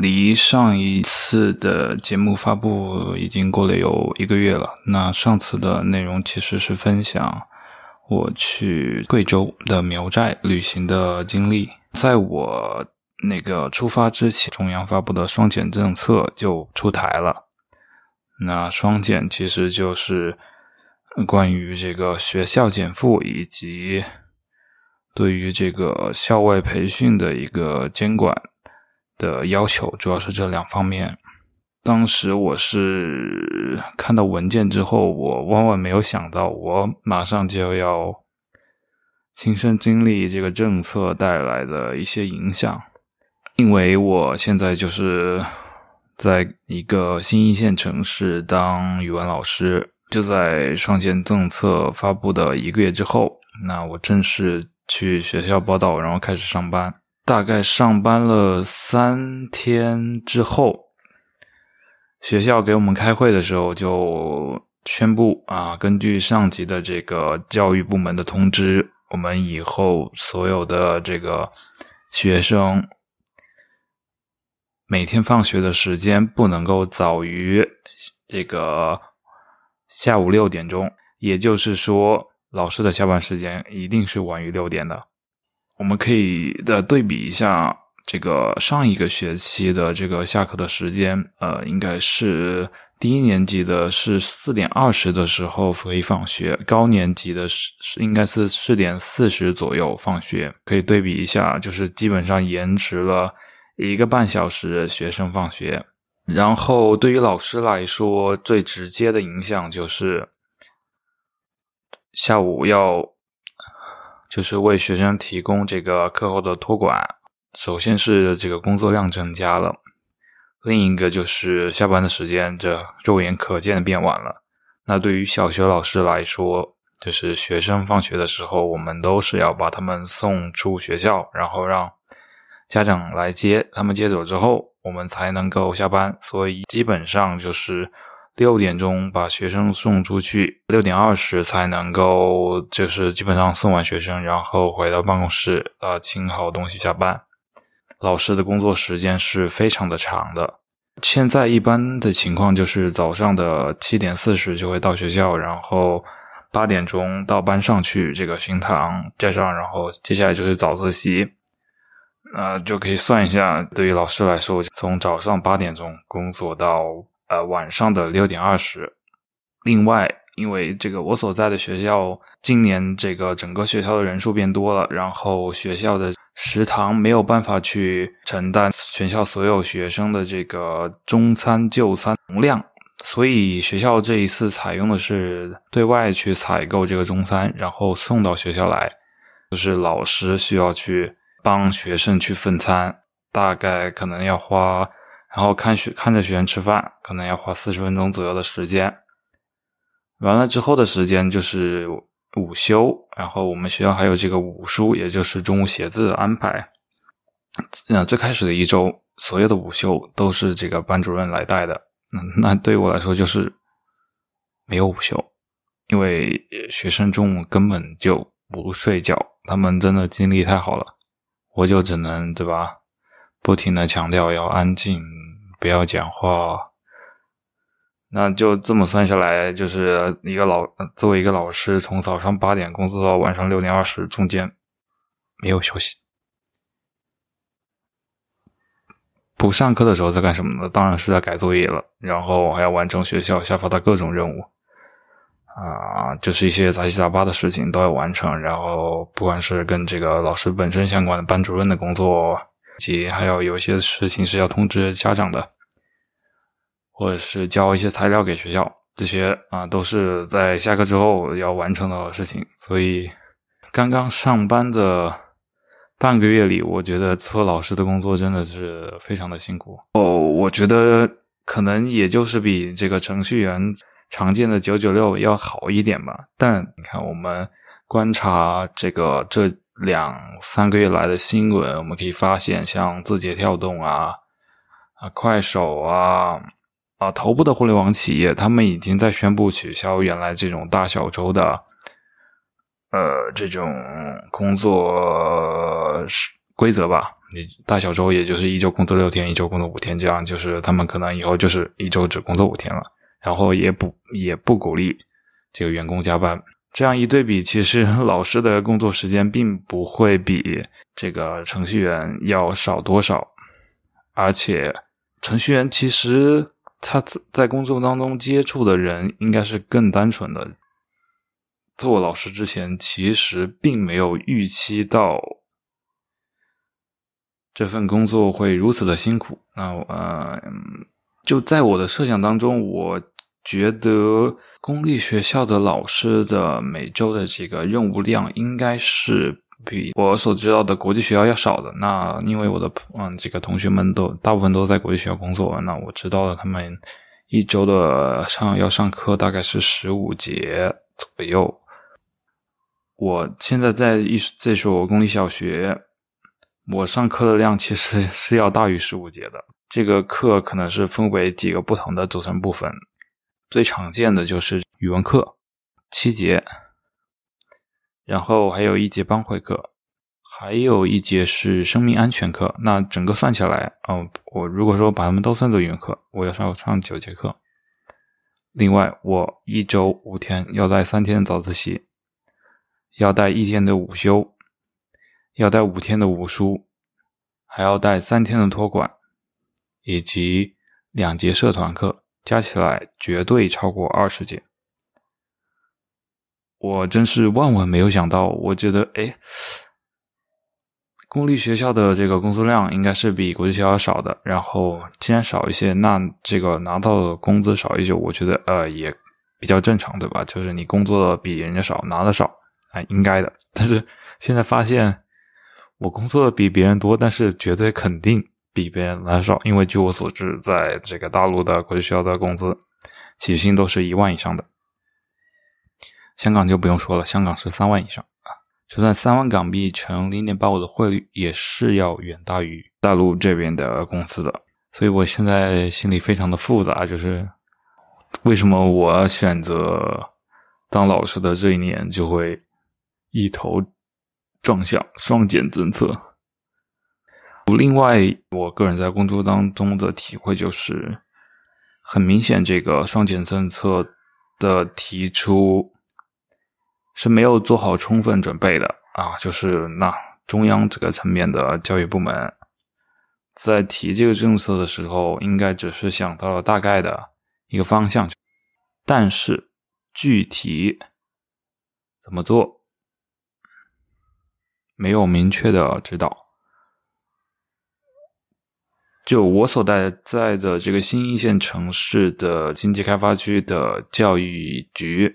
离上一次的节目发布已经过了有一个月了。那上次的内容其实是分享我去贵州的苗寨旅行的经历。在我那个出发之前，中央发布的双减政策就出台了。那双减其实就是关于这个学校减负以及对于这个校外培训的一个监管。的要求主要是这两方面。当时我是看到文件之后，我万万没有想到，我马上就要亲身经历这个政策带来的一些影响。因为我现在就是在一个新一线城市当语文老师，就在双减政策发布的一个月之后，那我正式去学校报道，然后开始上班。大概上班了三天之后，学校给我们开会的时候就宣布啊，根据上级的这个教育部门的通知，我们以后所有的这个学生每天放学的时间不能够早于这个下午六点钟，也就是说，老师的下班时间一定是晚于六点的。我们可以的对比一下，这个上一个学期的这个下课的时间，呃，应该是低年级的是四点二十的时候可以放学，高年级的是应该是四点四十左右放学。可以对比一下，就是基本上延迟了一个半小时学生放学。然后对于老师来说，最直接的影响就是下午要。就是为学生提供这个课后的托管，首先是这个工作量增加了，另一个就是下班的时间这肉眼可见的变晚了。那对于小学老师来说，就是学生放学的时候，我们都是要把他们送出学校，然后让家长来接他们接走之后，我们才能够下班。所以基本上就是。六点钟把学生送出去，六点二十才能够，就是基本上送完学生，然后回到办公室，呃，清好东西下班。老师的工作时间是非常的长的。现在一般的情况就是早上的七点四十就会到学校，然后八点钟到班上去这个巡堂，加上然后接下来就是早自习，呃，就可以算一下，对于老师来说，从早上八点钟工作到。呃，晚上的六点二十。另外，因为这个我所在的学校今年这个整个学校的人数变多了，然后学校的食堂没有办法去承担全校所有学生的这个中餐就餐容量，所以学校这一次采用的是对外去采购这个中餐，然后送到学校来，就是老师需要去帮学生去分餐，大概可能要花。然后看学看着学员吃饭，可能要花四十分钟左右的时间。完了之后的时间就是午休，然后我们学校还有这个午书，也就是中午写字的安排。嗯最开始的一周，所有的午休都是这个班主任来带的。嗯，那对于我来说就是没有午休，因为学生中午根本就不睡觉，他们真的精力太好了，我就只能对吧？不停的强调要安静，不要讲话。那就这么算下来，就是一个老作为一个老师，从早上八点工作到晚上六点二十，中间没有休息。不上课的时候在干什么呢？当然是在改作业了，然后还要完成学校下发的各种任务。啊，就是一些杂七杂八的事情都要完成。然后不管是跟这个老师本身相关的班主任的工作。及还有有些事情是要通知家长的，或者是交一些材料给学校，这些啊都是在下课之后要完成的事情。所以刚刚上班的半个月里，我觉得做老师的工作真的是非常的辛苦哦。我觉得可能也就是比这个程序员常见的九九六要好一点吧。但你看，我们观察这个这。两三个月来的新闻，我们可以发现，像字节跳动啊、啊快手啊、啊头部的互联网企业，他们已经在宣布取消原来这种大小周的，呃这种工作规则吧。你大小周也就是一周工作六天，一周工作五天，这样就是他们可能以后就是一周只工作五天了，然后也不也不鼓励这个员工加班。这样一对比，其实老师的工作时间并不会比这个程序员要少多少，而且程序员其实他在工作当中接触的人应该是更单纯的。做老师之前，其实并没有预期到这份工作会如此的辛苦。那呃，就在我的设想当中，我觉得。公立学校的老师的每周的这个任务量应该是比我所知道的国际学校要少的。那因为我的嗯这个同学们都大部分都在国际学校工作，那我知道了他们一周的上要上课大概是十五节左右。我现在在一这所公立小学，我上课的量其实是要大于十五节的。这个课可能是分为几个不同的组成部分。最常见的就是语文课七节，然后还有一节班会课，还有一节是生命安全课。那整个算下来，嗯，我如果说把他们都算作语文课，我要上上九节课。另外，我一周五天要带三天的早自习，要带一天的午休，要带五天的午书，还要带三天的托管，以及两节社团课。加起来绝对超过二十节，我真是万万没有想到。我觉得，哎，公立学校的这个工作量应该是比国际学校少的。然后，既然少一些，那这个拿到的工资少一些，我觉得呃也比较正常，对吧？就是你工作的比人家少，拿的少，啊，应该的。但是现在发现，我工作的比别人多，但是绝对肯定。比别人来少，因为据我所知，在这个大陆的国际学校的工资起薪都是一万以上的。香港就不用说了，香港是三万以上啊。就算三万港币乘零点八五的汇率，也是要远大于大陆这边的工资的。所以我现在心里非常的复杂，就是为什么我选择当老师的这一年就会一头撞向双减政策。另外，我个人在工作当中的体会就是，很明显，这个双减政策的提出是没有做好充分准备的啊！就是那中央这个层面的教育部门在提这个政策的时候，应该只是想到了大概的一个方向，但是具体怎么做，没有明确的指导。就我所在在的这个新一线城市的经济开发区的教育局，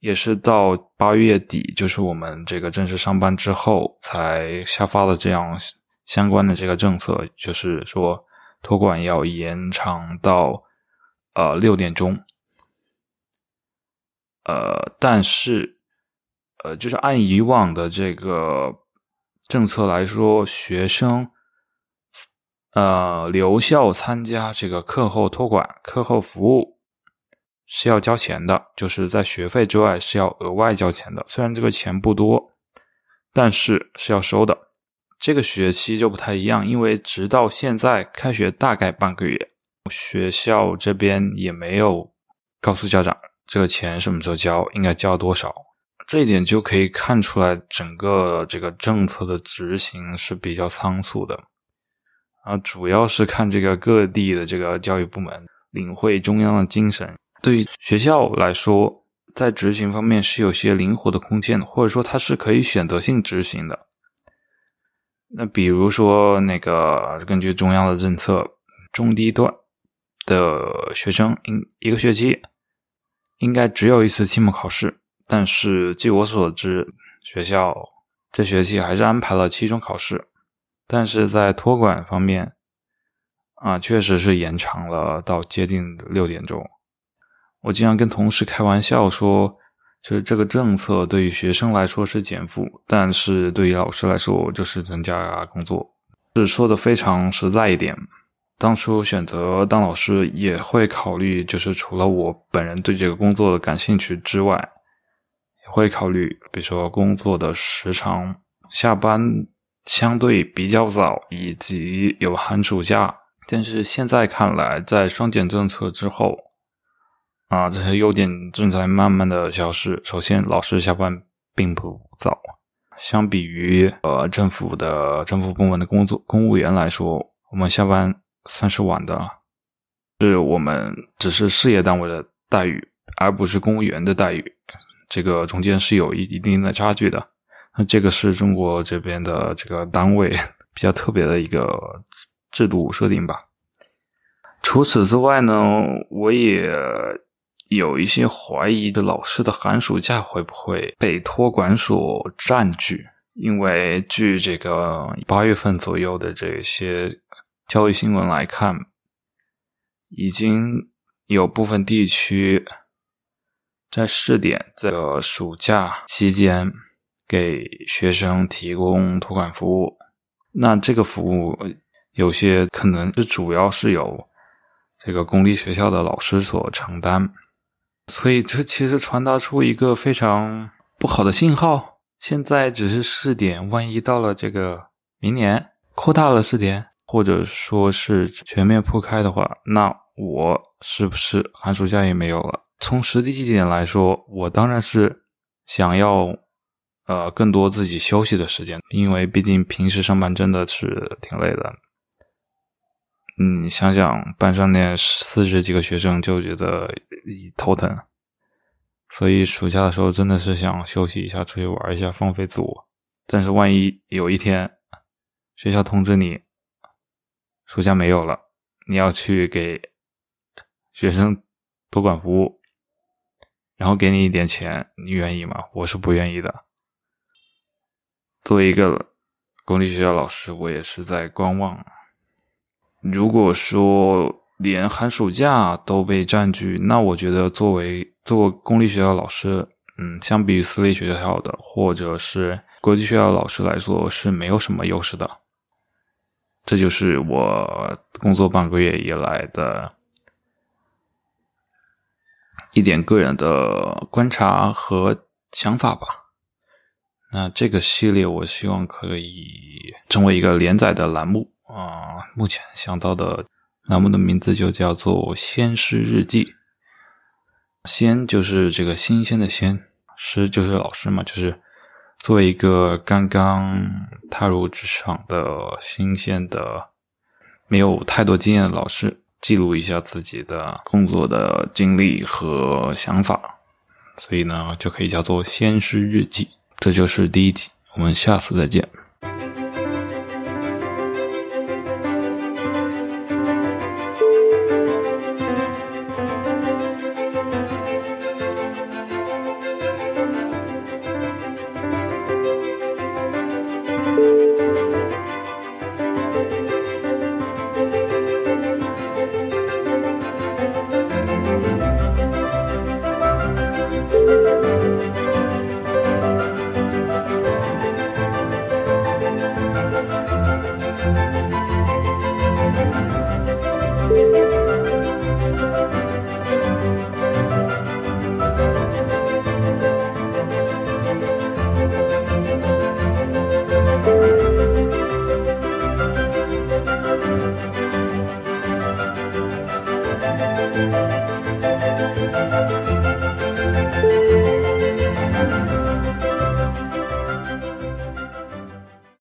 也是到八月底，就是我们这个正式上班之后，才下发了这样相关的这个政策，就是说托管要延长到呃六点钟，呃，但是呃，就是按以往的这个政策来说，学生。呃，留校参加这个课后托管、课后服务是要交钱的，就是在学费之外是要额外交钱的。虽然这个钱不多，但是是要收的。这个学期就不太一样，因为直到现在开学大概半个月，学校这边也没有告诉家长这个钱什么时候交，应该交多少。这一点就可以看出来，整个这个政策的执行是比较仓促的。啊，主要是看这个各地的这个教育部门领会中央的精神。对于学校来说，在执行方面是有些灵活的空间，或者说它是可以选择性执行的。那比如说，那个根据中央的政策，中低段的学生应一个学期应该只有一次期末考试，但是据我所知，学校这学期还是安排了期中考试。但是在托管方面，啊，确实是延长了到接近六点钟。我经常跟同事开玩笑说，就是这个政策对于学生来说是减负，但是对于老师来说就是增加工作。是说的非常实在一点。当初选择当老师也会考虑，就是除了我本人对这个工作的感兴趣之外，也会考虑，比如说工作的时长、下班。相对比较早，以及有寒暑假。但是现在看来，在双减政策之后，啊，这些优点正在慢慢的消失。首先，老师下班并不早，相比于呃政府的政府部门的工作公务员来说，我们下班算是晚的，是我们只是事业单位的待遇，而不是公务员的待遇，这个中间是有一一定的差距的。那这个是中国这边的这个单位比较特别的一个。制度设定吧。除此之外呢，我也有一些怀疑的，老师的寒暑假会不会被托管所占据？因为据这个八月份左右的这些教育新闻来看，已经有部分地区在试点这个暑假期间给学生提供托管服务。那这个服务。有些可能是主要是由这个公立学校的老师所承担，所以这其实传达出一个非常不好的信号。现在只是试点，万一到了这个明年扩大了试点，或者说是全面铺开的话，那我是不是寒暑假也没有了？从实际一点来说，我当然是想要呃更多自己休息的时间，因为毕竟平时上班真的是挺累的。你想想，班上那四十几个学生就觉得头疼，所以暑假的时候真的是想休息一下，出去玩一下，放飞自我。但是万一有一天学校通知你暑假没有了，你要去给学生托管服务，然后给你一点钱，你愿意吗？我是不愿意的。作为一个公立学校老师，我也是在观望。如果说连寒暑假都被占据，那我觉得作为做公立学校老师，嗯，相比于私立学校的或者是国际学校老师来说是没有什么优势的。这就是我工作半个月以来的一点个人的观察和想法吧。那这个系列我希望可以成为一个连载的栏目。啊，目前想到的栏目的名字就叫做《先师日记》。先就是这个新鲜的鲜，师就是老师嘛，就是作为一个刚刚踏入职场的新鲜的、没有太多经验的老师，记录一下自己的工作的经历和想法，所以呢，就可以叫做《先师日记》。这就是第一题，我们下次再见。